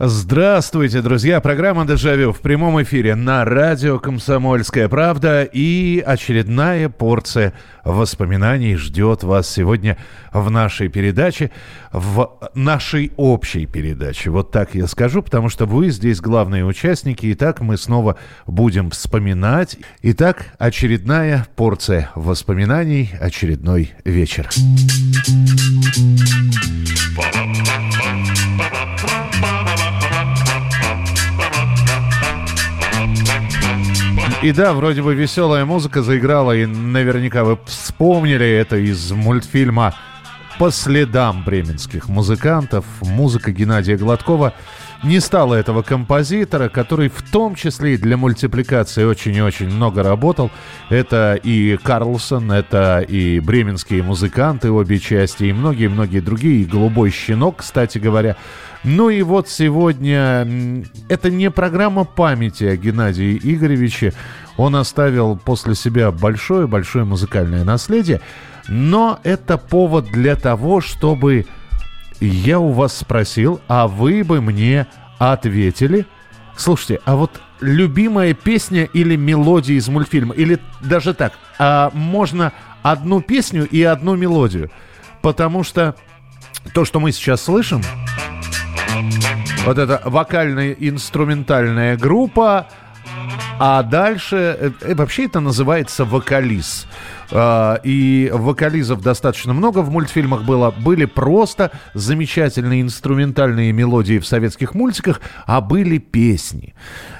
Здравствуйте, друзья! Программа «Дежавю» в прямом эфире на радио «Комсомольская правда» и очередная порция воспоминаний ждет вас сегодня в нашей передаче, в нашей общей передаче. Вот так я скажу, потому что вы здесь главные участники. Итак, мы снова будем вспоминать. Итак, очередная порция воспоминаний, очередной вечер. И да, вроде бы веселая музыка заиграла, и наверняка вы вспомнили это из мультфильма «По следам бременских музыкантов». Музыка Геннадия Гладкова не стало этого композитора, который в том числе и для мультипликации очень и очень много работал. Это и Карлсон, это и бременские музыканты, обе части, и многие-многие другие, и «Голубой щенок», кстати говоря. Ну и вот сегодня это не программа памяти о Геннадии Игоревиче. Он оставил после себя большое-большое музыкальное наследие. Но это повод для того, чтобы я у вас спросил, а вы бы мне ответили. Слушайте, а вот любимая песня или мелодия из мультфильма, или даже так, а можно одну песню и одну мелодию? Потому что то, что мы сейчас слышим, вот эта вокальная инструментальная группа, а дальше э, э, вообще это называется вокализ. А, и вокализов достаточно много в мультфильмах было. Были просто замечательные инструментальные мелодии в советских мультиках, а были песни.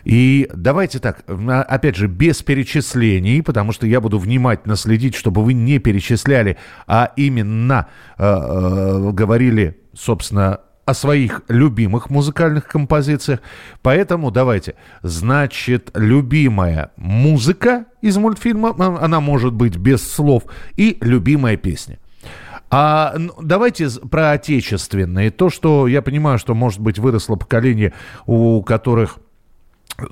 И давайте так, опять же, без перечислений, потому что я буду внимательно следить, чтобы вы не перечисляли, а именно э, говорили, собственно, о своих любимых музыкальных композициях. Поэтому давайте. Значит, любимая музыка из мультфильма, она может быть без слов, и любимая песня. А давайте про отечественные. То, что я понимаю, что, может быть, выросло поколение, у которых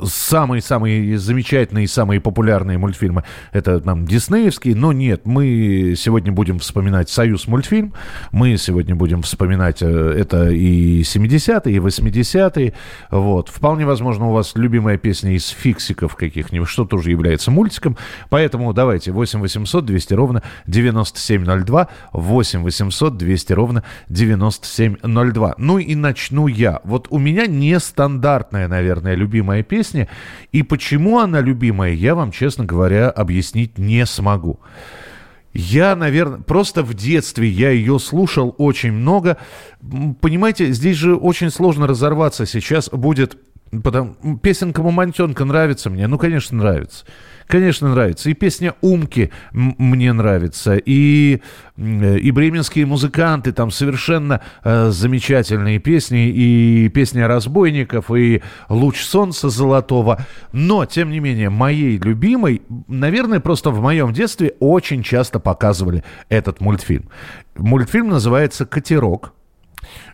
самые-самые замечательные и самые популярные мультфильмы это там диснеевские, но нет, мы сегодня будем вспоминать «Союз мультфильм», мы сегодня будем вспоминать э, это и 70-е, и 80-е, вот. Вполне возможно, у вас любимая песня из фиксиков каких-нибудь, что тоже является мультиком, поэтому давайте 8 800 200 ровно 9702, 8 800 200 ровно 9702. Ну и начну я. Вот у меня нестандартная, наверное, любимая песни. И почему она любимая, я вам, честно говоря, объяснить не смогу. Я, наверное, просто в детстве я ее слушал очень много. Понимаете, здесь же очень сложно разорваться. Сейчас будет... Потому, песенка «Мамонтенка» нравится мне? Ну, конечно, нравится. Конечно, нравится. И песня «Умки» мне нравится. И, и бременские музыканты, там совершенно э, замечательные песни. И песня разбойников, и «Луч солнца золотого». Но, тем не менее, моей любимой, наверное, просто в моем детстве очень часто показывали этот мультфильм. Мультфильм называется «Катерок».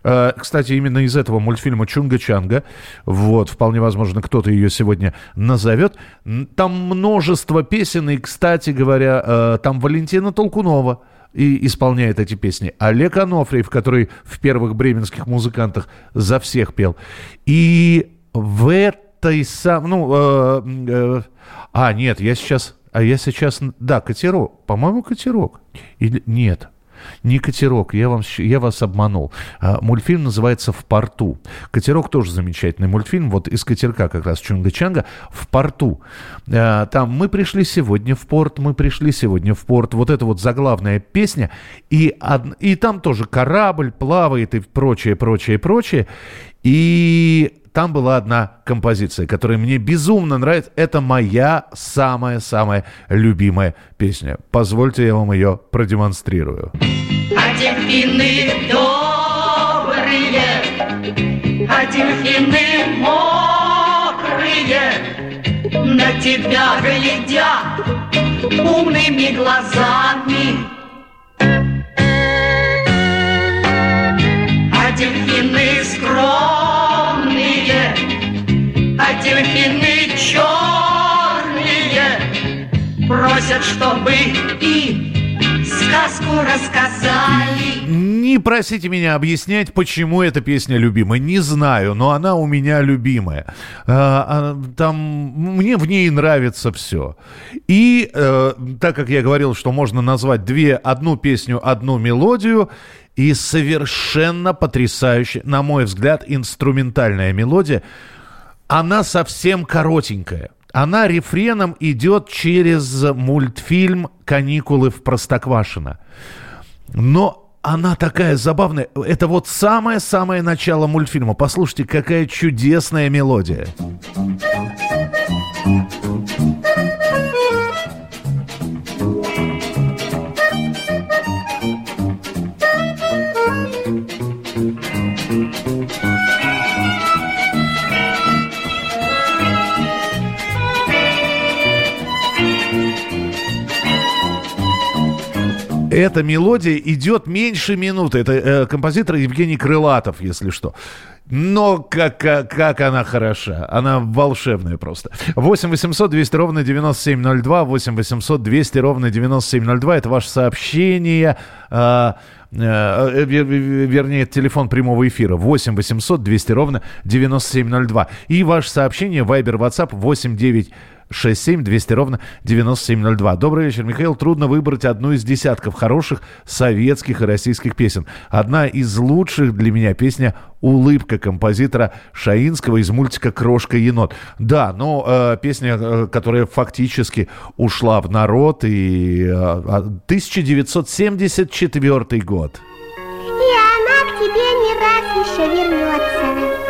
Э, кстати, именно из этого мультфильма «Чунга-Чанга». Вот, вполне возможно, кто-то ее сегодня назовет. Там множество песен, и, кстати говоря, э, там Валентина Толкунова и исполняет эти песни. Олег Анофриев, который в первых бременских музыкантах за всех пел. И в этой сам... Ну, э, э, а, нет, я сейчас... А я сейчас... Да, катерок. По-моему, катерок. Или нет, не катерок, я, вам, я вас обманул. А, мультфильм называется «В порту». Катерок тоже замечательный мультфильм. Вот из катерка как раз Чунга-Чанга «В порту». А, там «Мы пришли сегодня в порт, мы пришли сегодня в порт». Вот это вот заглавная песня. И, и там тоже корабль плавает и прочее, прочее, прочее. И там была одна композиция, которая мне безумно нравится. Это моя самая-самая любимая песня. Позвольте, я вам ее продемонстрирую. А дельфины добрые, а дельфины мокрые, на тебя глядят умными глазами. Просят, чтобы им сказку рассказали. Не просите меня объяснять, почему эта песня любимая. Не знаю, но она у меня любимая. А, а, там мне в ней нравится все. И э, так как я говорил, что можно назвать две, одну песню, одну мелодию, и совершенно потрясающая, на мой взгляд, инструментальная мелодия, она совсем коротенькая. Она рефреном идет через мультфильм «Каникулы в Простоквашино». Но она такая забавная. Это вот самое-самое начало мультфильма. Послушайте, какая чудесная мелодия. Эта мелодия идет меньше минуты. Это э, композитор Евгений Крылатов, если что. Но как, как, как она хороша. Она волшебная просто. 8 800 200 ровно 9702. 8 800 200 ровно 9702. Это ваше сообщение. Э, э, вернее, телефон прямого эфира 8 800 200 ровно 9702. И ваше сообщение Viber WhatsApp 8 9 67 200 ровно 9702. Добрый вечер, Михаил. Трудно выбрать одну из десятков хороших советских и российских песен. Одна из лучших для меня песня «Улыбка» композитора Шаинского из мультика «Крошка-енот». Да, но э, песня, э, которая фактически ушла в народ, и э, 1974 а, год. И она к тебе не раз еще вернется.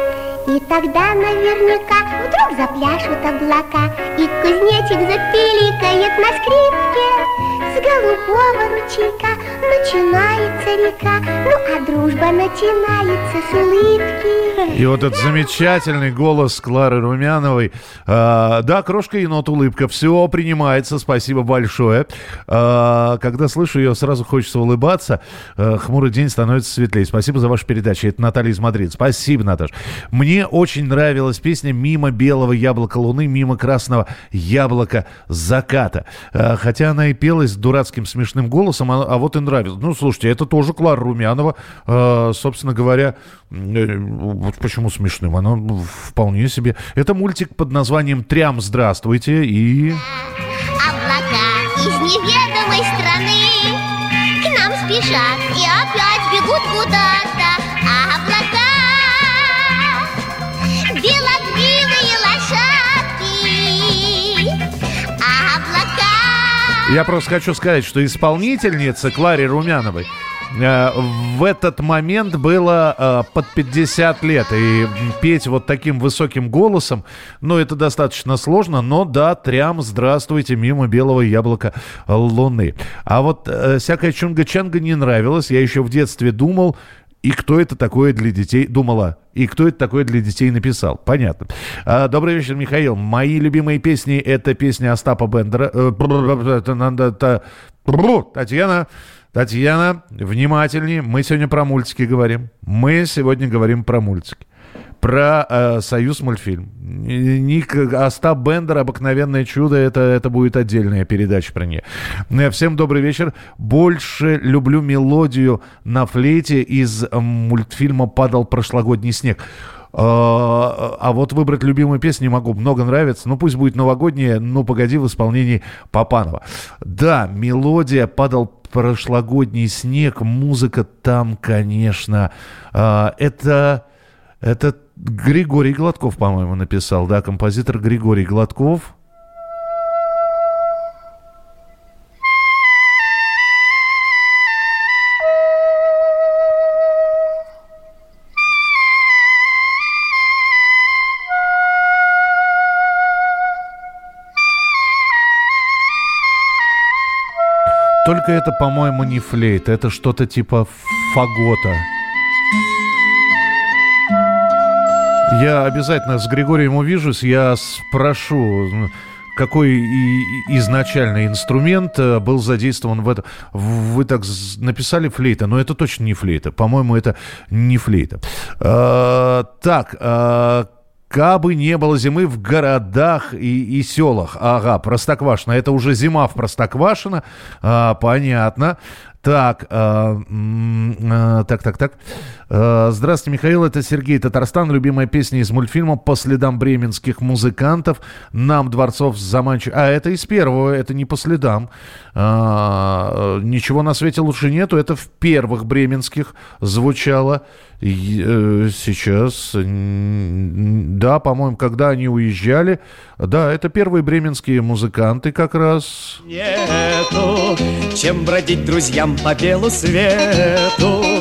И тогда наверняка вдруг запляшут облака, И кузнечик запиликает на скрипке. С голубого ручейка начинается река, Ну а дружба начинается с улыбки. И вот этот замечательный голос Клары Румяновой. А, да, крошка енот, улыбка. Все принимается, спасибо большое. А, когда слышу ее, сразу хочется улыбаться. А, хмурый день становится светлее. Спасибо за вашу передачу. Это Наталья из Мадрида. Спасибо, Наташ. Мне очень нравилась песня «Мимо белого яблока луны, мимо красного яблока заката». А, хотя она и пелась дурацким смешным голосом, а, а вот и нравится. Ну, слушайте, это тоже Клара Румянова. А, собственно говоря, э, вот почему смешным? Она вполне себе. Это мультик под названием «Трям, здравствуйте» и... Облака из неведомой Я просто хочу сказать, что исполнительница Кларе Румяновой э, в этот момент было э, под 50 лет. И петь вот таким высоким голосом, ну, это достаточно сложно, но да, трям, здравствуйте, мимо белого яблока луны. А вот э, всякая чунга-чанга не нравилась. Я еще в детстве думал, и кто это такое для детей, думала, и кто это такое для детей написал. Понятно. А, добрый вечер, Михаил. Мои любимые песни — это песня Остапа Бендера. Э, Татьяна, Татьяна, внимательнее. Мы сегодня про мультики говорим. Мы сегодня говорим про мультики про э, Союз мультфильм. Ник Остап Бендер, обыкновенное чудо, это, это будет отдельная передача про нее. Э, всем добрый вечер. Больше люблю мелодию на флейте из мультфильма «Падал прошлогодний снег». А, а вот выбрать любимую песню не могу. Много нравится. Ну, пусть будет новогодняя «Ну, погоди» в исполнении Папанова. Да, мелодия «Падал прошлогодний снег». Музыка там, конечно. А, это... Это Григорий Гладков, по-моему, написал, да, композитор Григорий Гладков. Только это, по-моему, не флейт, это что-то типа фагота. Я обязательно с Григорием увижусь, я спрошу, какой и, изначальный инструмент э, был задействован в этом. Вы так написали флейта, но это точно не флейта. По-моему, это не флейта. А, так, а, Кабы не было зимы в городах и, и селах. Ага, Простоквашино. Это уже зима в Простоквашино. А, понятно. Так, э, э, так, так, так. Э, здравствуйте, Михаил, это Сергей Татарстан. Любимая песня из мультфильма «По следам бременских музыкантов». Нам Дворцов заманчив... А, это из первого, это не «По следам». Э, ничего на свете лучше нету. Это в первых бременских звучало. Э, сейчас, да, по-моему, когда они уезжали, да, это первые бременские музыканты как раз. Нету чем бродить друзьям по белу свету.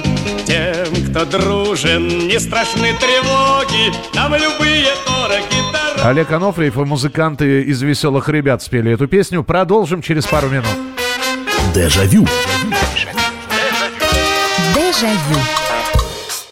Тем, кто дружен, не страшны тревоги, нам любые дороги дороги. Олег Анофриев и музыканты из «Веселых ребят» спели эту песню. Продолжим через пару минут. Дежавю. Дежавю.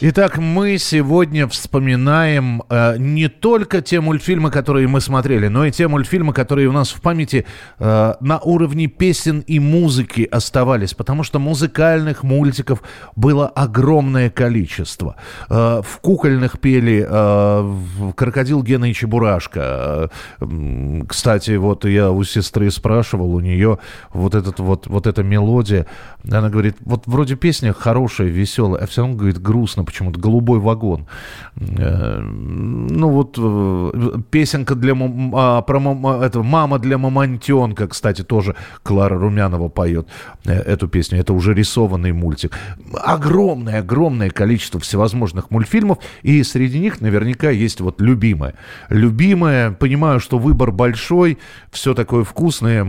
Итак, мы сегодня вспоминаем э, не только те мультфильмы, которые мы смотрели, но и те мультфильмы, которые у нас в памяти э, на уровне песен и музыки оставались, потому что музыкальных мультиков было огромное количество. Э, в кукольных пели э, «Крокодил Гена и Чебурашка». Э, кстати, вот я у сестры спрашивал, у нее вот, этот, вот, вот эта мелодия, она говорит, вот вроде песня хорошая, веселая, а все равно, говорит, грустно, почему-то «Голубой вагон». Э, ну вот э, песенка для а, про это, «Мама для мамонтенка», кстати, тоже Клара Румянова поет э, эту песню. Это уже рисованный мультик. Огромное, огромное количество всевозможных мультфильмов, и среди них наверняка есть вот любимое. Любимое, понимаю, что выбор большой, все такое вкусное,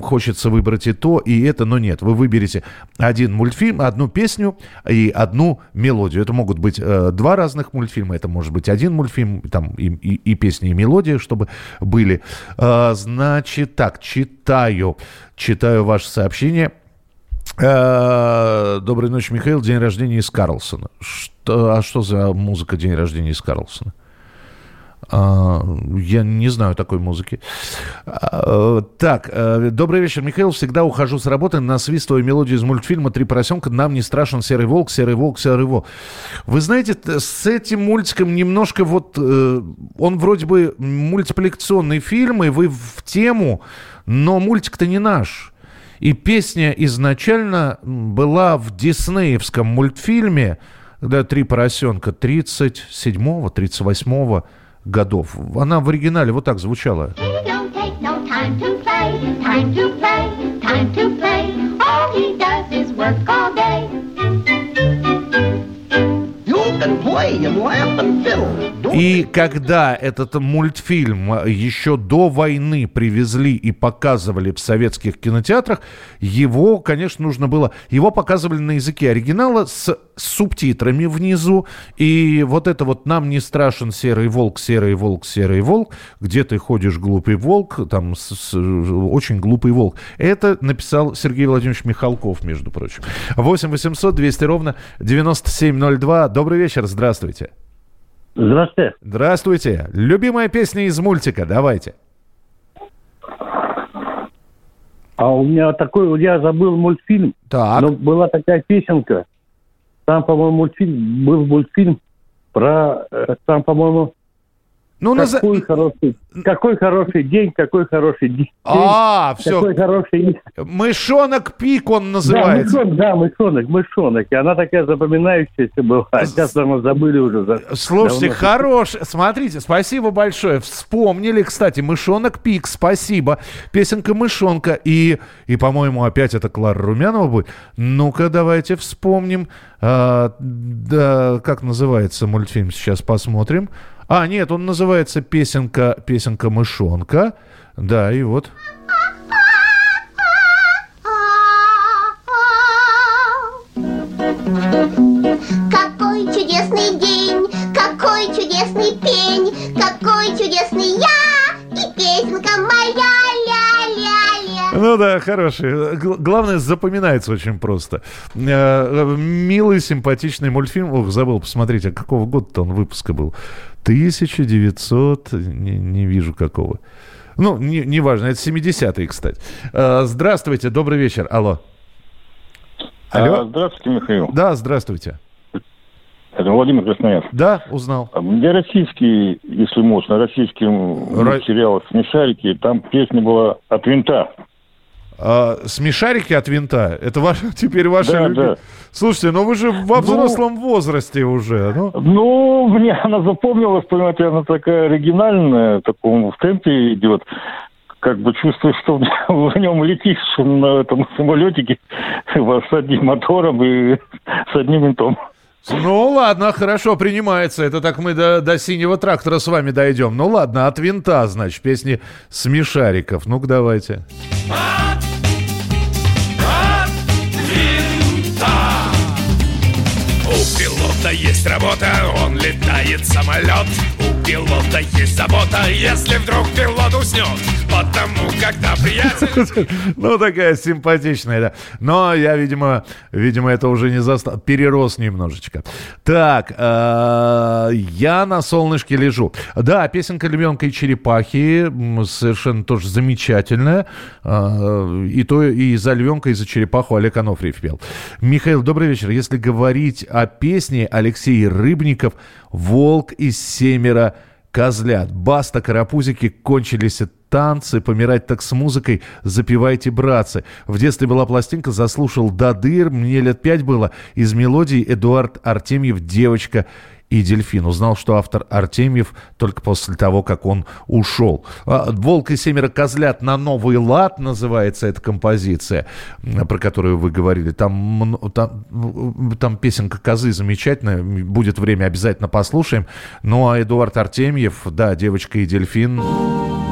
хочется выбрать и то, и это, но нет. Вы выберете один мультфильм, одну песню и одну мелодию. Это могут быть э, два разных мультфильма, это может быть один мультфильм, там и, и, и песни, и мелодия, чтобы были. Э, значит, так, читаю, читаю ваше сообщение. Э, доброй ночи, Михаил. День рождения из Карлсона. Что, а что за музыка День рождения из Карлсона? А, я не знаю такой музыки. А, так, э, добрый вечер, Михаил. Всегда ухожу с работы, насвистываю мелодию из мультфильма «Три поросенка». Нам не страшен серый волк, серый волк, серый волк. Вы знаете, с этим мультиком немножко вот... Э, он вроде бы мультипликационный фильм, и вы в тему, но мультик-то не наш. И песня изначально была в диснеевском мультфильме, когда «Три поросенка» 37-го, 38-го годов. Она в оригинале вот так звучала. И когда этот мультфильм еще до войны привезли и показывали в советских кинотеатрах, его, конечно, нужно было... Его показывали на языке оригинала с субтитрами внизу. И вот это вот «Нам не страшен серый волк, серый волк, серый волк», где ты ходишь, глупый волк, там с, с, очень глупый волк. Это написал Сергей Владимирович Михалков, между прочим. 8 800 200 ровно 9702. Добрый вечер, здравствуйте. Здравствуйте. Здравствуйте. Любимая песня из мультика, давайте. А у меня такой, я забыл мультфильм. Так. Но была такая песенка. Там, по-моему, мультфильм, был мультфильм про, э, там, по-моему, ну, какой, наз... хороший, какой хороший день, какой хороший день. А, все. Какой хороший... Мышонок Пик он называется. Да, мышонок, да, мышонок, мышонок. И она такая запоминающаяся была. Сейчас мы забыли уже. Слушайте, Давно... хорош. Смотрите, спасибо большое. Вспомнили, кстати, Мышонок Пик, спасибо. Песенка Мышонка. И, и по-моему, опять это Клара Румянова будет. Ну-ка, давайте вспомним. А, да, как называется мультфильм, сейчас посмотрим. А, нет, он называется «Песенка, песенка мышонка». Да, и вот. Какой чудесный день, какой чудесный пень, какой чудесный я и песенка моя ля-ля-ля. Ну да, хороший. Главное, запоминается очень просто. Э, милый, симпатичный мультфильм. Ох, забыл посмотреть, а какого года-то он выпуска был? 1900, не, не вижу какого. Ну, не, не важно, это 70-е, кстати. А, здравствуйте, добрый вечер. Алло. Алло. А, здравствуйте, Михаил. Да, здравствуйте. Это Владимир Красноярск. Да, узнал. Где российский, если можно, российский Ра... сериал «Смешарики», там песня была «От винта». А, смешарики от винта? Это ваш, теперь ваша да, люби... да. Слушайте, ну вы же во ну, взрослом ну, возрасте уже. Ну. ну, мне она запомнилась, понимаете, она такая оригинальная, в таком в темпе идет как бы чувствуешь, что в нем летишь на этом самолетике с одним мотором и с одним винтом. Ну ладно, хорошо, принимается. Это так мы до, до синего трактора с вами дойдем. Ну ладно, от винта, значит, песни смешариков. Ну-ка давайте. От есть работа, летает самолет. У пилота есть забота, если вдруг пилот уснет. Потому когда приятель... Ну, такая симпатичная, да. Но я, видимо, видимо, это уже не застал. Перерос немножечко. Так, э, я на солнышке лежу. Да, песенка «Львенка и черепахи» совершенно тоже замечательная. Э, и то и за «Львенка», и за черепаху Олег Анофриев пел. Михаил, добрый вечер. Если говорить о песне Алексей Рыбников «Волк из семеро козлят», «Баста», «Карапузики» кончились танцы, помирать так с музыкой, запивайте, братцы. В детстве была пластинка, заслушал Дадыр, мне лет пять было, из мелодии Эдуард Артемьев «Девочка и дельфин. Узнал, что автор Артемьев только после того, как он ушел. А, «Волк и семеро козлят» на новый лад называется эта композиция, про которую вы говорили. Там, там, там песенка «Козы» замечательная. Будет время, обязательно послушаем. Ну, а Эдуард Артемьев, да, «Девочка и дельфин».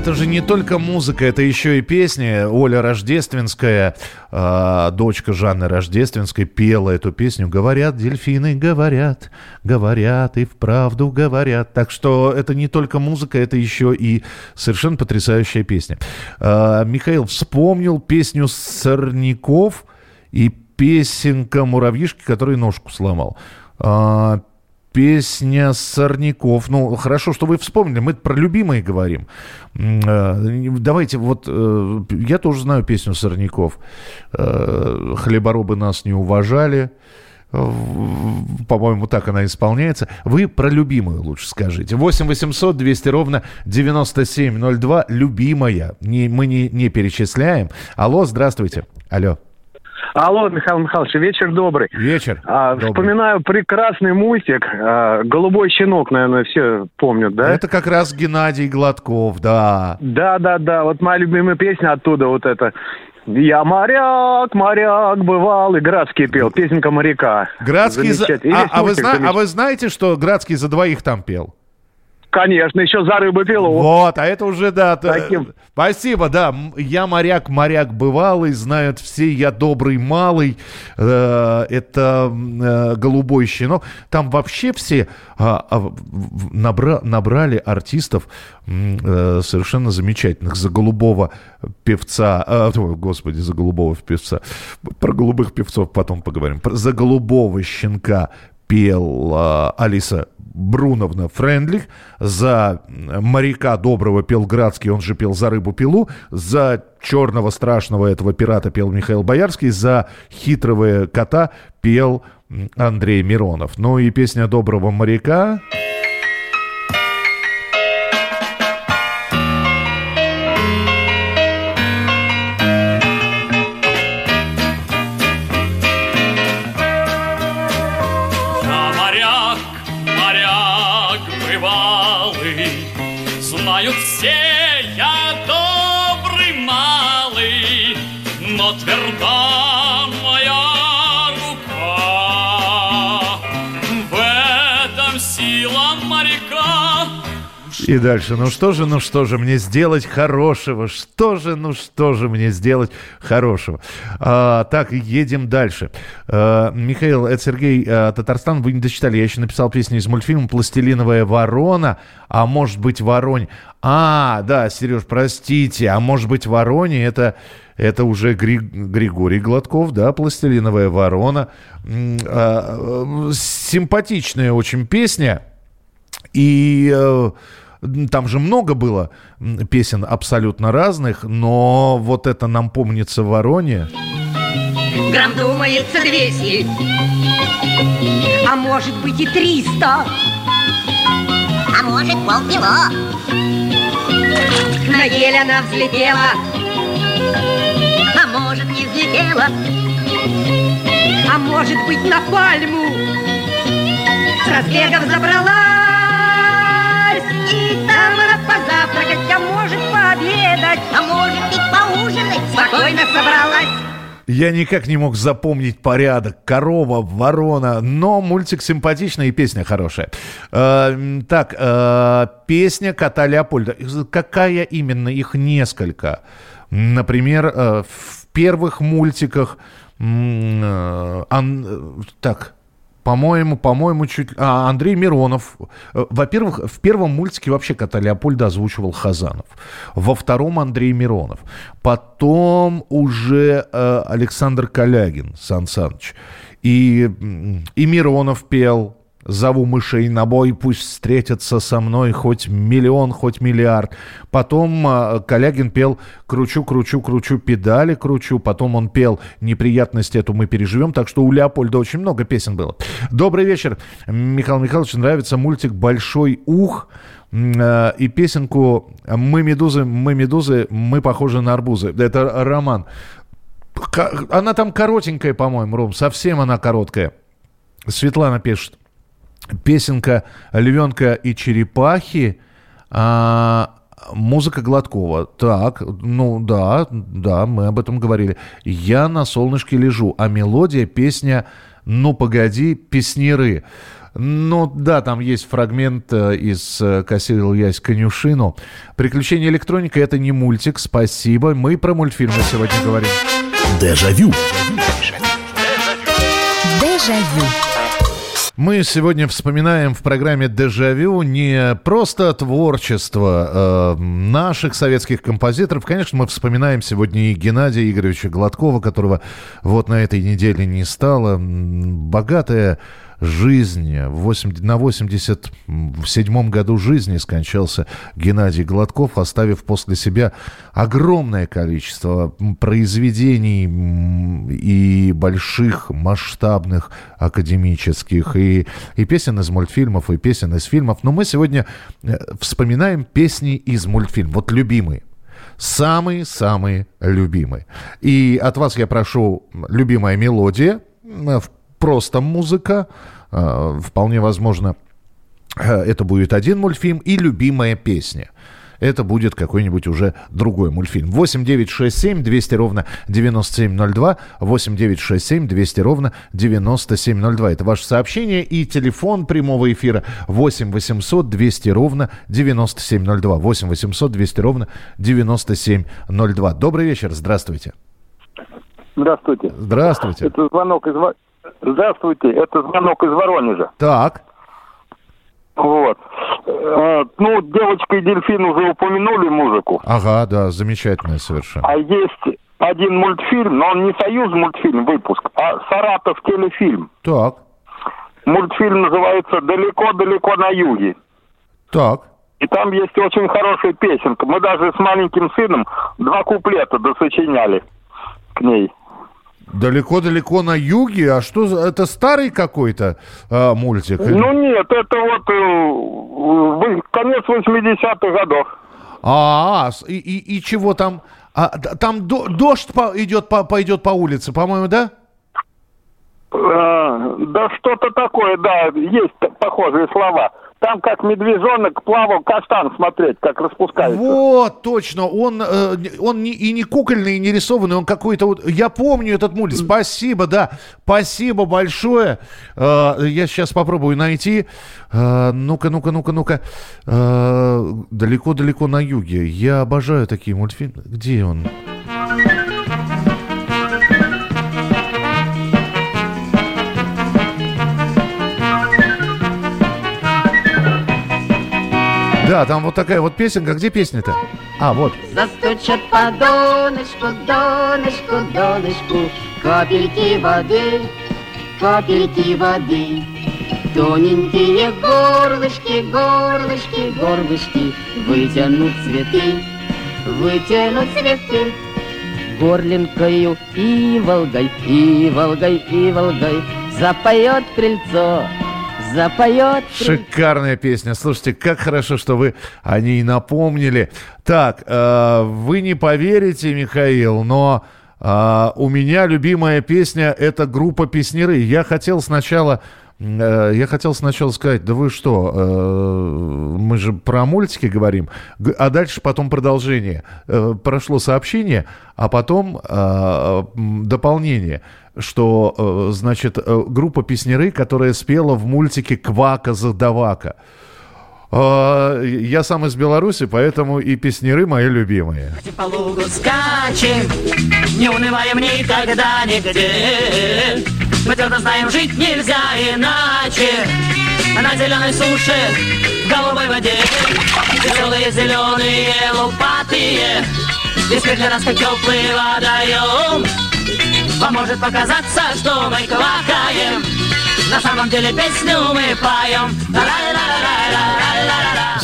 Это же не только музыка, это еще и песни. Оля Рождественская, э, дочка Жанны Рождественской, пела эту песню. Говорят, дельфины говорят, говорят и вправду говорят. Так что это не только музыка, это еще и совершенно потрясающая песня. Э, Михаил вспомнил песню Сорняков и песенка «Муравьишки», который ножку сломал. А, песня Сорняков. Ну, хорошо, что вы вспомнили. Мы про любимые говорим. Э, давайте, вот э, я тоже знаю песню Сорняков. Э, Хлеборобы нас не уважали. По-моему, так она исполняется. Вы про любимую лучше скажите. 8 800 200 ровно 9702. Любимая. Не, мы не, не перечисляем. Алло, здравствуйте. Алло. Алло, Михаил Михайлович, вечер добрый. Вечер. А, добрый. Вспоминаю прекрасный мультик а, «Голубой щенок», наверное, все помнят, да? Это как раз Геннадий Гладков, да. Да, да, да. Вот моя любимая песня оттуда вот эта. Я моряк, моряк бывал, и Градский пел, песенка моряка. Градский за... А, а, вы зна... а вы знаете, что Градский за двоих там пел? Конечно, еще за рыбу пилу. Вот, а это уже, да. Таким. Спасибо, да. Я моряк, моряк бывалый, знают все, я добрый малый. Э, это э, голубой щенок. Там вообще все а, а, набра, набрали артистов э, совершенно замечательных. За голубого певца, а, господи, за голубого певца. Про голубых певцов потом поговорим. За голубого щенка пел Алиса Бруновна Френдлих, за моряка доброго пел Градский, он же пел за рыбу пилу, за черного страшного этого пирата пел Михаил Боярский, за хитрого кота пел Андрей Миронов. Ну и песня доброго моряка... И дальше. Ну что же, ну что же мне сделать хорошего? Что же, ну что же мне сделать хорошего? А, так, едем дальше. А, Михаил, это Сергей а, Татарстан. Вы не дочитали. Я еще написал песню из мультфильма «Пластилиновая ворона». А может быть, воронь. А, да, Сереж, простите. А может быть, вороне это... Это уже Гри... Григорий Гладков, да, «Пластилиновая ворона». А, симпатичная очень песня. И э, там же много было песен абсолютно разных, но вот это нам помнится в Вороне. Грамм думается 200, а может быть и 300. А может полкило. На ель она взлетела, а может не взлетела. А может быть на пальму с разбегом забралась. И там позавтракать, а может пообедать, а может и поужинать. Спокойно собралась. Я никак не мог запомнить порядок. Корова, ворона. Но мультик симпатичный и песня хорошая. Э, так, э, песня кота Леопольда. Какая именно? Их несколько. Например, э, в первых мультиках... Э, ан, так, по-моему, по-моему, чуть... А, Андрей Миронов. Э, во-первых, в первом мультике вообще кота Леопольда озвучивал Хазанов. Во втором Андрей Миронов. Потом уже э, Александр Калягин, Сан Саныч. И, и Миронов пел, Зову мышей на бой, пусть встретятся со мной хоть миллион, хоть миллиард. Потом э, Калягин пел «Кручу, кручу, кручу, педали кручу». Потом он пел «Неприятность эту мы переживем». Так что у Леопольда очень много песен было. Добрый вечер. Михаил Михайлович, нравится мультик «Большой ух». Э, и песенку «Мы медузы, мы медузы, мы похожи на арбузы». Это роман. Она там коротенькая, по-моему, Ром. Совсем она короткая. Светлана пишет песенка «Львенка и черепахи», а, музыка Гладкова. Так, ну да, да, мы об этом говорили. «Я на солнышке лежу», а мелодия, песня «Ну погоди, песнеры». Ну да, там есть фрагмент э, из э, «Кассирил ясь конюшину». «Приключения электроника» — это не мультик, спасибо. Мы про мультфильмы сегодня говорим. Дежавю. Дежавю. Мы сегодня вспоминаем в программе «Дежавю» не просто творчество э, наших советских композиторов. Конечно, мы вспоминаем сегодня и Геннадия Игоревича Гладкова, которого вот на этой неделе не стало. Богатая жизни. 8, на 87-м году жизни скончался Геннадий Гладков, оставив после себя огромное количество произведений и больших, масштабных, академических, и, и песен из мультфильмов, и песен из фильмов. Но мы сегодня э, вспоминаем песни из мультфильмов. Вот любимые самые-самые любимые. И от вас я прошу любимая мелодия, в просто музыка. А, вполне возможно, э, это будет один мультфильм и любимая песня это будет какой-нибудь уже другой мультфильм. 8 9 6 7 200 ровно 9702, 8 9 6 7 200 ровно 9702. Это ваше сообщение и телефон прямого эфира 8 800 200 ровно 9702. 8 800 200 ровно 9702. Добрый вечер, здравствуйте. Здравствуйте. Здравствуйте. Это звонок из, Здравствуйте, это звонок из Воронежа. Так. Вот. А, ну, девочка и дельфин уже упомянули музыку. Ага, да, замечательная совершенно. А есть один мультфильм, но он не Союз мультфильм выпуск, а Саратов телефильм. Так. Мультфильм называется «Далеко-далеко на юге». Так. И там есть очень хорошая песенка. Мы даже с маленьким сыном два куплета досочиняли к ней. Далеко-далеко на юге? А что за... Это старый какой-то а, мультик? Ну нет, это вот э, конец 80-х годов. А, и, и, и чего там? А, там до, дождь по, идет, по, пойдет по улице, по-моему, да? А, да что-то такое, да, есть похожие слова. Там как медвежонок плавал каштан смотреть, как распускается. Вот, точно. Он, э, он не, и не кукольный, и не рисованный, он какой-то вот... Я помню этот мультик. Спасибо, да. Спасибо большое. Э, я сейчас попробую найти. Э, ну-ка, ну-ка, ну-ка, ну-ка. Далеко-далеко на юге. Я обожаю такие мультфильмы. Где он? Да, там вот такая вот песенка. Где песня-то? А, вот. Застучат по донышку, донышку, донышку Капельки воды, капельки воды Тоненькие горлышки, горлышки, горлышки Вытянут цветы, вытянут цветы Горлинкою и волгой, и волгой, и волгой Запоет крыльцо, запоет. Шикарная песня. Слушайте, как хорошо, что вы о ней напомнили. Так, э, вы не поверите, Михаил, но э, у меня любимая песня это группа Песнеры. Я хотел сначала э, я хотел сначала сказать, да вы что, э, мы же про мультики говорим, а дальше потом продолжение. Э, прошло сообщение, а потом дополнение что, э, значит, э, группа песнеры, которая спела в мультике «Квака задавака». Э, я сам из Беларуси, поэтому и песнеры мои любимые. По лугу скачем, не унываем никогда нигде. Мы твердо знаем, жить нельзя иначе. На зеленой суше, в голубой воде, Тяжелые зеленые лопатые, Здесь для нас как теплый водоем. Вам может показаться, что мы квакаем. На самом деле песню мы поем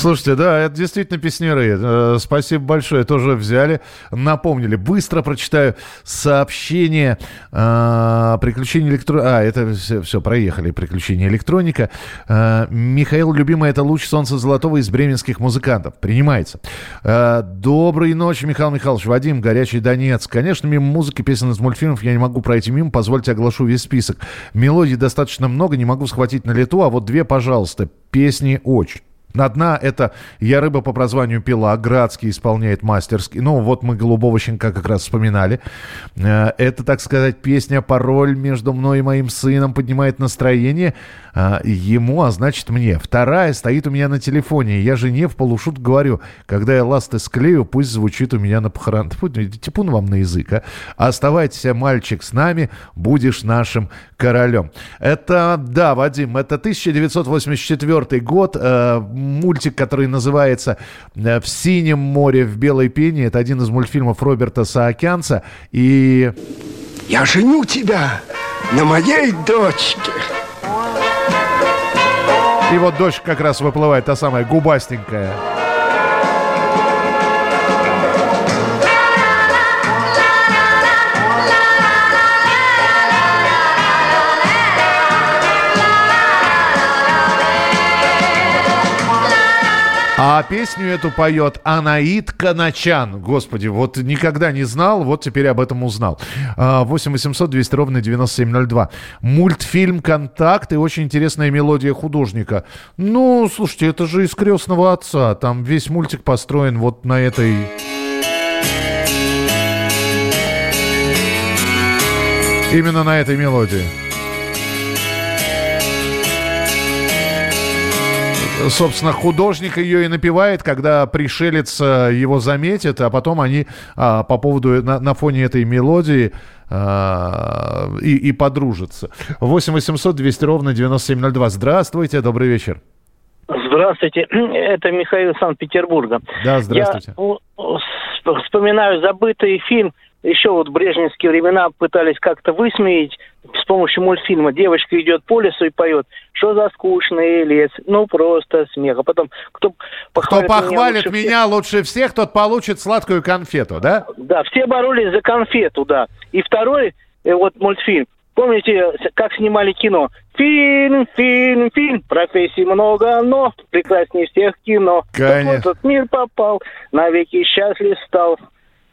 Слушайте, да, это действительно песнеры. Э, спасибо большое, тоже взяли, напомнили. Быстро прочитаю сообщение. Э, приключения электро... А, это все, все, проехали. Приключения электроника. Э, Михаил, любимый, это луч солнца золотого из бременских музыкантов. Принимается. Доброй ночи, Михаил Михайлович. Вадим, Горячий Донец. Конечно, мимо музыки, песен из мультфильмов я не могу пройти мимо. Позвольте оглашу весь список. Мелодий достаточно много, не могу схватить на лету, а вот две, пожалуйста. Песни очень. Одна это «Я рыба по прозванию Пила», Градский исполняет мастерски. Ну, вот мы «Голубого щенка» как раз вспоминали. Э, это, так сказать, песня «Пароль между мной и моим сыном» поднимает настроение э, ему, а значит мне. Вторая стоит у меня на телефоне. Я жене в полушут говорю, когда я ласты склею, пусть звучит у меня на похоронах. Типун вам на язык, а. Оставайтесь, мальчик, с нами, будешь нашим королем. Это, да, Вадим, это 1984 год, э, мультик, который называется э, «В синем море, в белой пене». Это один из мультфильмов Роберта Саакянца. И... Я женю тебя на моей дочке. И вот дочь как раз выплывает, та самая губастенькая. А песню эту поет Анаит Каначан. Господи, вот никогда не знал, вот теперь об этом узнал. 8 800 200 ровно 9702. Мультфильм «Контакт» и очень интересная мелодия художника. Ну, слушайте, это же из «Крестного отца». Там весь мультик построен вот на этой... Именно на этой мелодии. Собственно, художник ее и напевает, когда пришелец э, его заметит, а потом они а, по поводу, на, на фоне этой мелодии а, и, и подружатся. 8 800 200 ровно 9702. Здравствуйте, добрый вечер. Здравствуйте, это Михаил Санкт-Петербурга. Да, здравствуйте. Я вспоминаю забытый фильм еще вот в брежневские времена пытались как-то высмеять с помощью мультфильма. Девочка идет по лесу и поет, что за скучный лес, ну просто смех. А потом, кто похвалит, кто похвалит меня, лучше, меня всех... лучше всех, тот получит сладкую конфету, да? Да, все боролись за конфету, да. И второй э, вот мультфильм. Помните, как снимали кино? Фильм, фильм, фильм, профессий много, но прекраснее всех кино. Конечно. Кто в этот мир попал, навеки счастлив стал.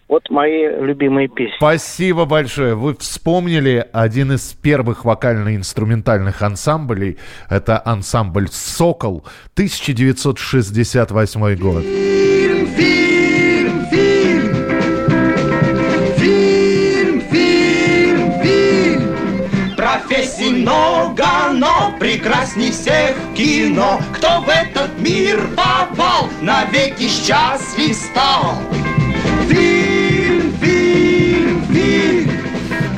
Вот мои любимые песни. Спасибо большое. Вы вспомнили один из первых вокально-инструментальных ансамблей. Это ансамбль «Сокол», 1968 год. Фильм, фильм, фильм. Фильм, фильм, фильм. Профессий много, но прекрасней всех кино. Кто в этот мир попал, навеки счастлив стал.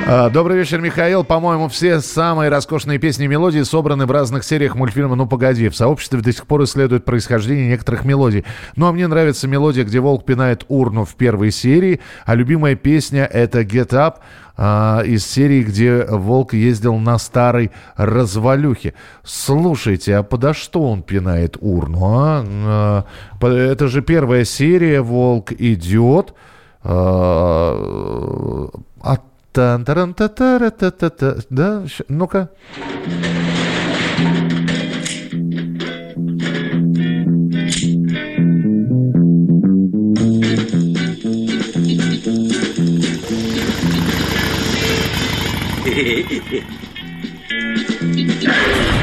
Добрый вечер, Михаил. По-моему, все самые роскошные песни и мелодии собраны в разных сериях мультфильма «Ну, погоди». В сообществе до сих пор исследуют происхождение некоторых мелодий. Ну, а мне нравится мелодия, где волк пинает урну в первой серии, а любимая песня — это «Get Up», а, из серии, где волк ездил на старой развалюхе. Слушайте, а подо что он пинает урну? А? А, Это же первая серия, волк идет. А а тан таран та та та та та Да, щ- ну-ка.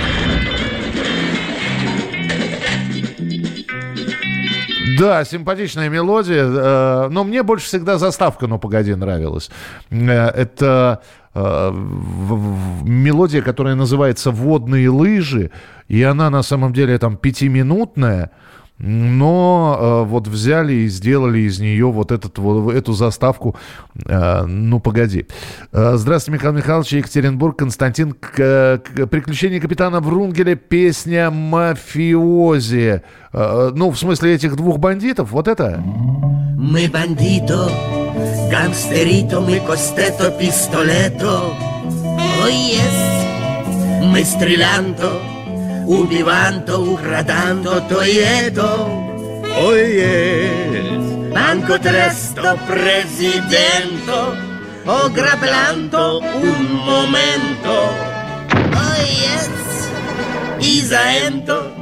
Да, симпатичная мелодия, э, но мне больше всегда заставка «Ну, погоди» нравилась. Э, Это э, мелодия, которая называется «Водные лыжи», и она на самом деле там пятиминутная, но э, вот взяли и сделали из нее вот этот, вот эту заставку э, «Ну, погоди». Э, здравствуйте, Михаил Михайлович, Екатеринбург, Константин. К- к- «Приключения капитана Врунгеля», песня «Мафиози». Э, ну, в смысле этих двух бандитов, вот это? Мы бандито, гангстерито, мы костето, пистолето. Ой, yes. Мы стрелянто, убиванто, украданто, то и это. Ой, yes. Банко тресто, президенто, ограбланто, un momento. Ой, yes. Изаенто,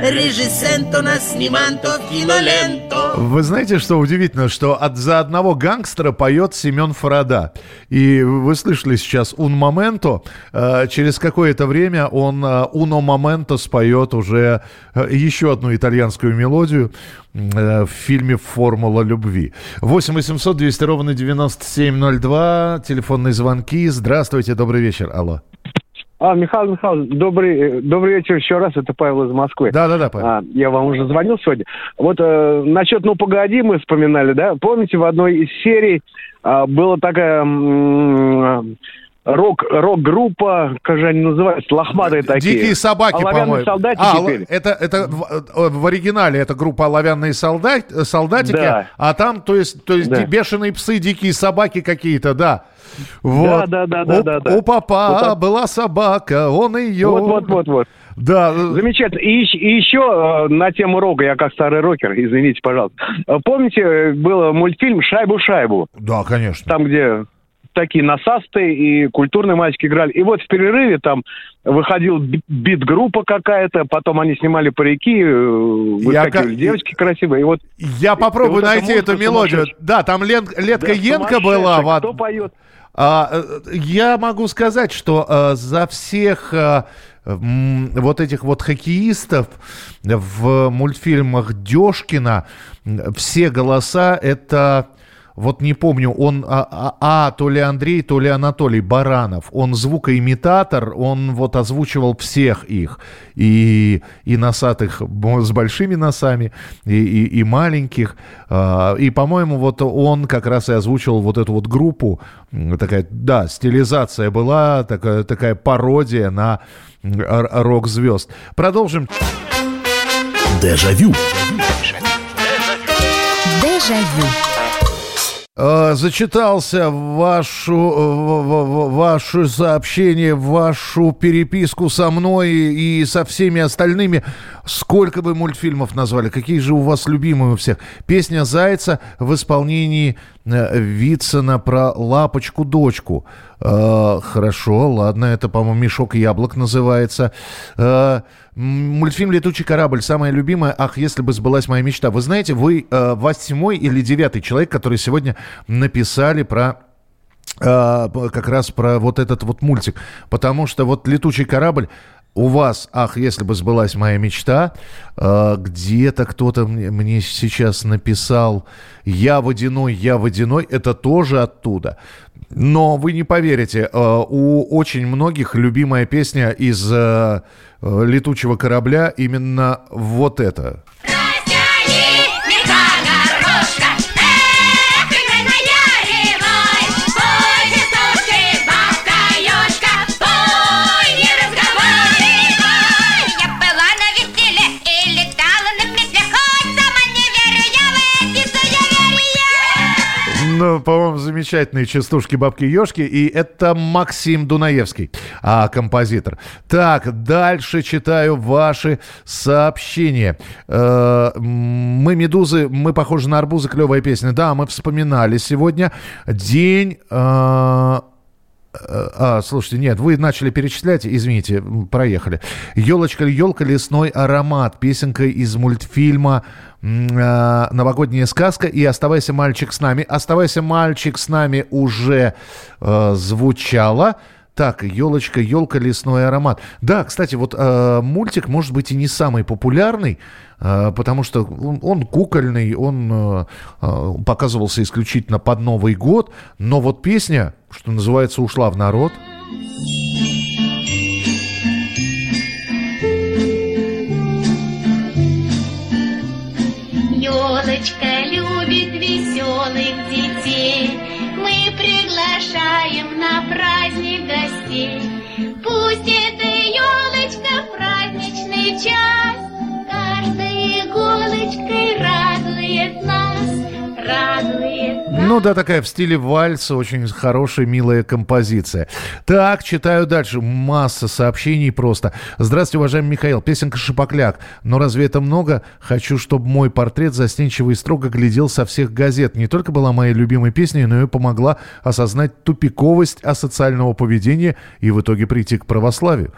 режиссенто, насниманто, киноленто. Вы знаете, что удивительно, что от, за одного гангстера поет Семен Фарада. И вы слышали сейчас «Un momento». Э, через какое-то время он э, «Uno momento» споет уже э, еще одну итальянскую мелодию э, в фильме «Формула любви». 8 800 200 ровно 9702. Телефонные звонки. Здравствуйте, добрый вечер. Алло. А, Михаил Михайлович, добрый, э, добрый вечер еще раз, это Павел из Москвы. Да, да, да, Павел. А, я вам уже звонил сегодня. Вот э, насчет «Ну, погоди» мы вспоминали, да? Помните, в одной из серий а, была такая м, рок, рок-группа, как же они называются, лохматые такие. Дикие собаки, по-моему. солдатики А, пели. это, это в, э, в оригинале это группа оловянные солдат, солдатики, Да. а там, то есть, то есть Да. бешеные псы, дикие собаки какие-то, да. Вот. Да, да, да, у, да, да. у папа Вот так. была собака, он ее... Вот, вот, вот, вот. Да. Замечательно. И, и еще э, на тему рока, я как старый рокер, извините, пожалуйста. Э, Помните, э, был мультфильм «Шайбу-шайбу»? Да, конечно. Там, где такие насасты и культурные мальчики играли. И вот в перерыве там выходил би- бит-группа какая-то, потом они снимали парики, э, выскакивали ка- девочки красивые. И вот, Я попробую вот эта найти эту мелодию. Да, там Лен- Летка Да, Енка была. в Кто поет? А, э, я могу сказать, что э, за всех м, вот этих вот хоккеистов в мультфильмах Дёшкина все голоса это вот не помню, он а, а- а, то ли Андрей, то ли Анатолий Баранов. Он звукоимитатор, он вот озвучивал всех их. И, и носатых с большими носами, и, и, и маленьких. А, И, по-моему, вот он как раз и озвучивал вот эту вот группу. Такая, да, стилизация была, такая, такая пародия на рок-звезд. Продолжим. Дежавю. Дежавю. Э, Зачитался вашу, в- в- в- ваше сообщение, вашу переписку со мной и со всеми остальными. Сколько бы мультфильмов назвали? Какие же у вас любимые у всех? Песня «Зайца» в исполнении э, Вицина про лапочку-дочку. Э, Хорошо, ладно, это, по-моему, «Мешок яблок» называется. Э, Мультфильм «Летучий корабль» самая любимая. Ах, если бы сбылась моя мечта. Вы знаете, вы э, восьмой или девятый человек, который сегодня написали про а, как раз про вот этот вот мультик. Потому что вот «Летучий корабль» у вас, ах, если бы сбылась моя мечта, э, где-то кто-то мне, сейчас написал «Я водяной, я водяной», это тоже оттуда. Но вы не поверите, э, у очень многих любимая песня из э, «Летучего корабля» именно вот эта. По-моему, замечательные частушки бабки-ешки. И это Максим Дунаевский, а, композитор. Так, дальше читаю ваши сообщения. Э, мы медузы, мы похожи на арбузы, клевая песня. Да, мы вспоминали сегодня день... Э, а, слушайте, нет, вы начали перечислять, извините, проехали. Елочка, елка, лесной аромат, песенка из мультфильма новогодняя сказка и «Оставайся, мальчик, с нами». «Оставайся, мальчик, с нами» уже э, звучало. Так, елочка, елка, лесной аромат. Да, кстати, вот э, мультик может быть и не самый популярный, э, потому что он, он кукольный, он э, э, показывался исключительно под Новый год, но вот песня, что называется, ушла в народ. Елочка любит веселых детей. Мы приглашаем на праздник гостей. Пусть это елочка праздничный час каждой иголочкой радует нас Ну да, такая в стиле вальса, очень хорошая, милая композиция. Так, читаю дальше. Масса сообщений просто. Здравствуйте, уважаемый Михаил. Песенка «Шипокляк». Но разве это много? Хочу, чтобы мой портрет застенчиво и строго глядел со всех газет. Не только была моей любимой песней, но и помогла осознать тупиковость асоциального поведения и в итоге прийти к православию.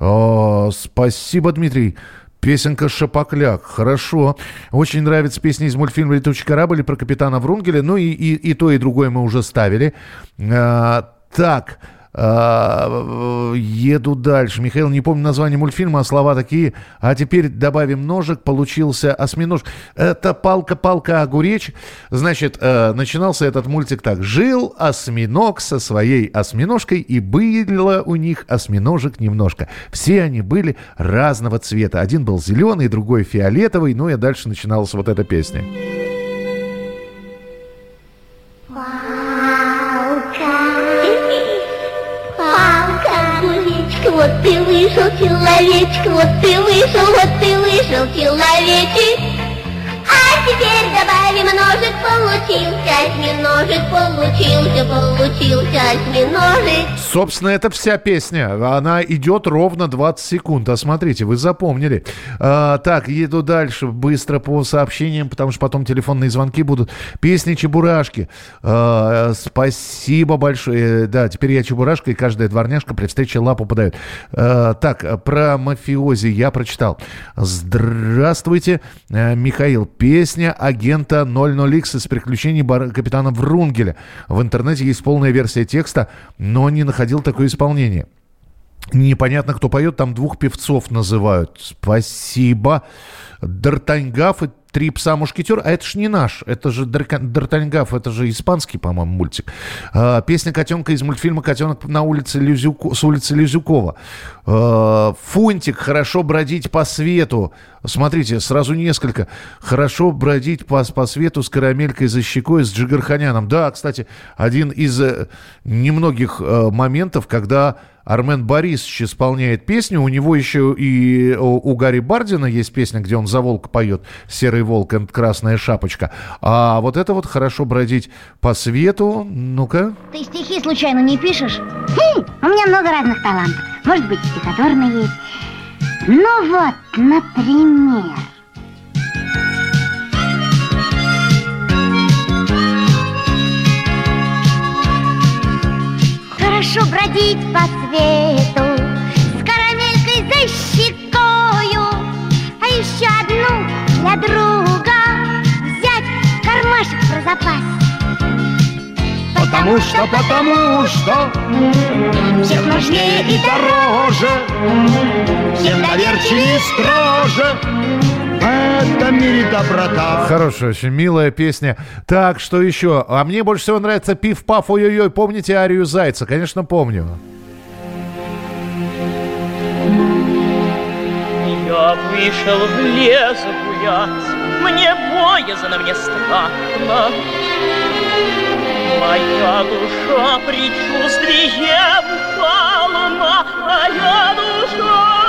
О, спасибо, Дмитрий. Песенка «Шапокляк». Хорошо. Очень нравится песня из мультфильма «Летучий корабль» про капитана Врунгеля. Ну и, и, и то, и другое мы уже ставили. А, так. А, еду дальше. Михаил, не помню название мультфильма, а слова такие. А теперь добавим ножик, получился осьминож. Это палка-палка огуречь. Значит, э, начинался этот мультик так. Жил осьминог со своей осьминожкой, и было у них осьминожек немножко. Все они были разного цвета. Один был зеленый, другой фиолетовый. Ну и дальше начиналась вот эта песня. Вот ты вышел, человечек, вот ты вышел, вот ты вышел, человечек. А теперь добавим ножик, получился осьминожек, получился, получился осьминожек. Собственно, это вся песня. Она идет ровно 20 секунд. А смотрите, вы запомнили. А, так, еду дальше быстро по сообщениям, потому что потом телефонные звонки будут. Песни Чебурашки. А, спасибо большое. Да, теперь я Чебурашка, и каждая дворняжка при встрече лапу подает. А, так, про мафиози я прочитал. Здравствуйте, э, Михаил Песня агента 00X из приключений бар- капитана Врунгеля. В интернете есть полная версия текста, но не находил такое исполнение. Непонятно, кто поет, там двух певцов называют. Спасибо. Д'Артаньгаф и Три пса мушкетер, а это ж не наш, это же Д'Артаньгав, это же испанский, по-моему, мультик. А, песня котенка из мультфильма «Котенок на улице Лизюко, с улицы Лизюкова». А, Фунтик «Хорошо бродить по свету». Смотрите, сразу несколько. «Хорошо бродить по, по свету с карамелькой за щекой, с Джигарханяном». Да, кстати, один из э, немногих э, моментов, когда Армен Борисович исполняет песню. У него еще и у, у Гарри Бардина есть песня, где он за волк поет «Серый волк и красная шапочка». А вот это вот «Хорошо бродить по свету». Ну-ка. Ты стихи случайно не пишешь? Хм, у меня много разных талантов. Может быть, стихотворные есть. Ну вот, например... Хорошо бродить по свету С карамелькой за щекою для друга Взять кармашек про запас Потому что, потому что Всех нужнее и дороже Всех доверчивее и строже в этом мире доброта. Хорошая, очень милая песня. Так, что еще? А мне больше всего нравится «Пиф-паф, ой-ой-ой». Помните арию Зайца? Конечно, помню. Я вышел в лес гулять, мне боязно, мне страшно. Моя душа предчувствием полна, моя душа,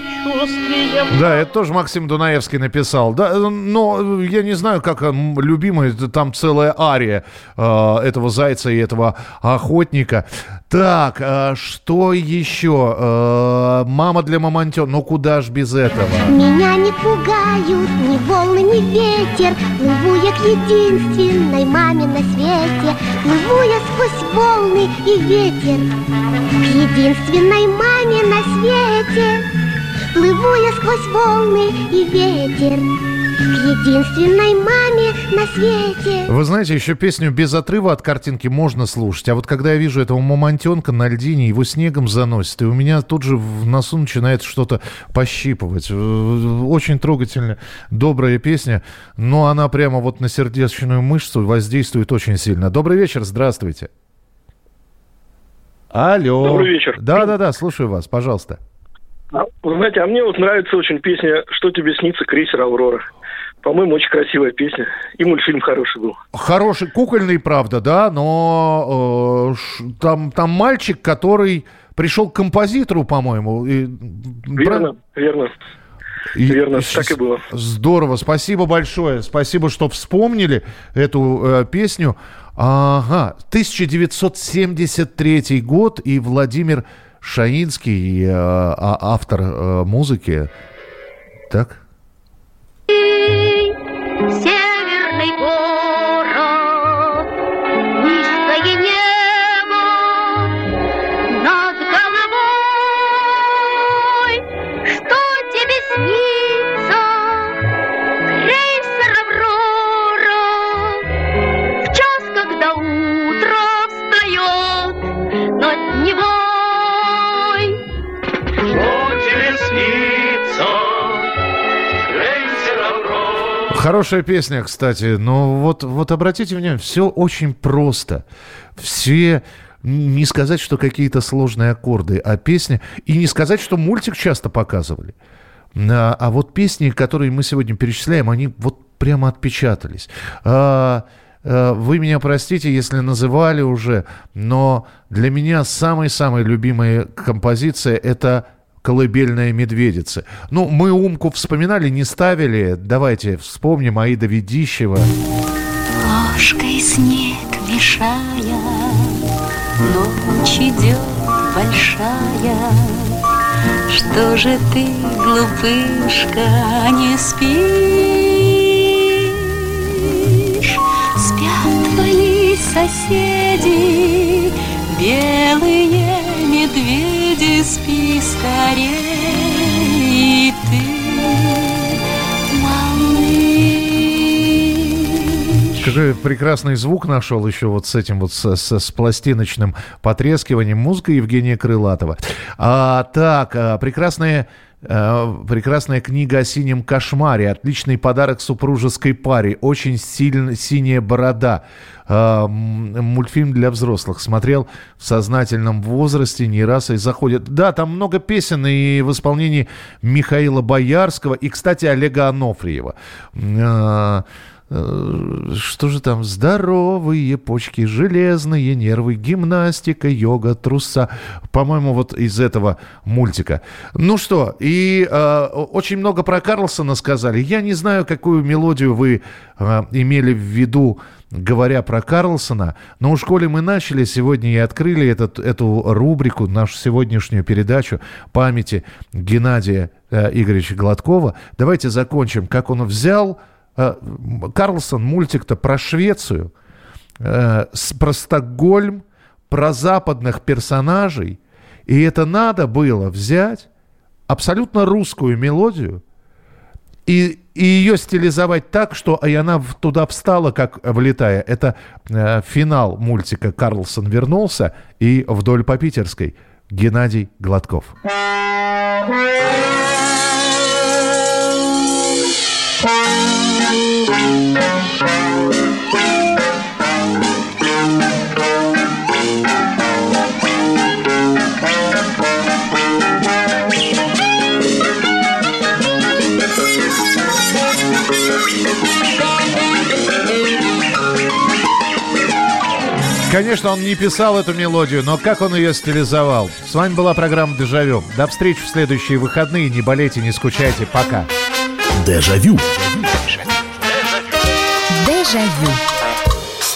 Предчувствием Да, это тоже Максим Дунаевский написал. Да, но я не знаю, как он любимый, там целая ария э, этого зайца и этого охотника. Так, э, что еще? Э, мама для мамонтен, ну куда ж без этого? Меня не пугают ни волны, ни ветер Плыву я к единственной маме на свете Плыву я сквозь волны и ветер К единственной маме на свете Плыву я сквозь волны и ветер К единственной маме на свете Вы знаете, еще песню без отрыва от картинки можно слушать. А вот когда я вижу этого мамонтенка на льдине, его снегом заносит, и у меня тут же в носу начинает что-то пощипывать. Э, Очень трогательная, добрая песня, но она прямо вот на сердечную мышцу воздействует очень сильно. Добрый вечер, здравствуйте. Алло. Добрый вечер. Да-да-да, слушаю вас, пожалуйста. А, Вы знаете, а мне вот нравится очень песня «Что тебе снится, крейсер Аврора». По-моему, очень красивая песня. И мультфильм хороший был. Хороший, кукольный, правда, да, но э, там, там мальчик, который пришел к композитору, по-моему. и- Верно, верно. Верно, так и было. Здорово, спасибо большое, спасибо, что вспомнили эту э, песню. Ага, 1973 год, и Владимир Шаинский, э, а- автор э, музыки. Так? Хорошая песня, кстати, но вот, вот обратите внимание, все очень просто. Все не сказать, что какие-то сложные аккорды, а песня... И не сказать, что мультик часто показывали. А, а вот песни, которые мы сегодня перечисляем, они вот прямо отпечатались. А, а, вы меня простите, если называли уже, но для меня самая-самая любимая композиция – это «Колыбельная медведица». Ну, мы «Умку» вспоминали, не ставили. Давайте вспомним Аида Ведищева. Ложкой снег мешая, Ночь идет большая. Что же ты, глупышка, не спишь? Спят твои соседи, белые спи скорее, и ты, малыш. Какой прекрасный звук нашел еще вот с этим вот с, с- с пластиночным потрескиванием. Музыка Евгения Крылатова. А, так, а, прекрасная а, Прекрасная книга о синем кошмаре. Отличный подарок супружеской паре. Очень сильно синяя борода. М, мультфильм для взрослых. Смотрел в сознательном возрасте не раз и заходит. Да, там много песен и в исполнении Михаила Боярского и, кстати, Олега Анофриева. Что же там? Здоровые почки, железные нервы, гимнастика, йога, труса. По-моему, вот из этого мультика. Ну что, и э, очень много про Карлсона сказали. Я не знаю, какую мелодию вы э, имели в виду, говоря про Карлсона, но у школе мы начали сегодня и открыли этот, эту рубрику, нашу сегодняшнюю передачу памяти Геннадия э, Игоревича Гладкова. Давайте закончим, как он взял Карлсон мультик-то про Швецию, э, про Стокгольм, про западных персонажей. И это надо было взять, абсолютно русскую мелодию и, и ее стилизовать так, что и она туда встала, как влетая. Это э, финал мультика «Карлсон вернулся» и «Вдоль по Питерской» Геннадий Гладков. Конечно, он не писал эту мелодию, но как он ее стилизовал. С вами была программа «Дежавю». До встречи в следующие выходные. Не болейте, не скучайте. Пока. Дежавю. Jaillot.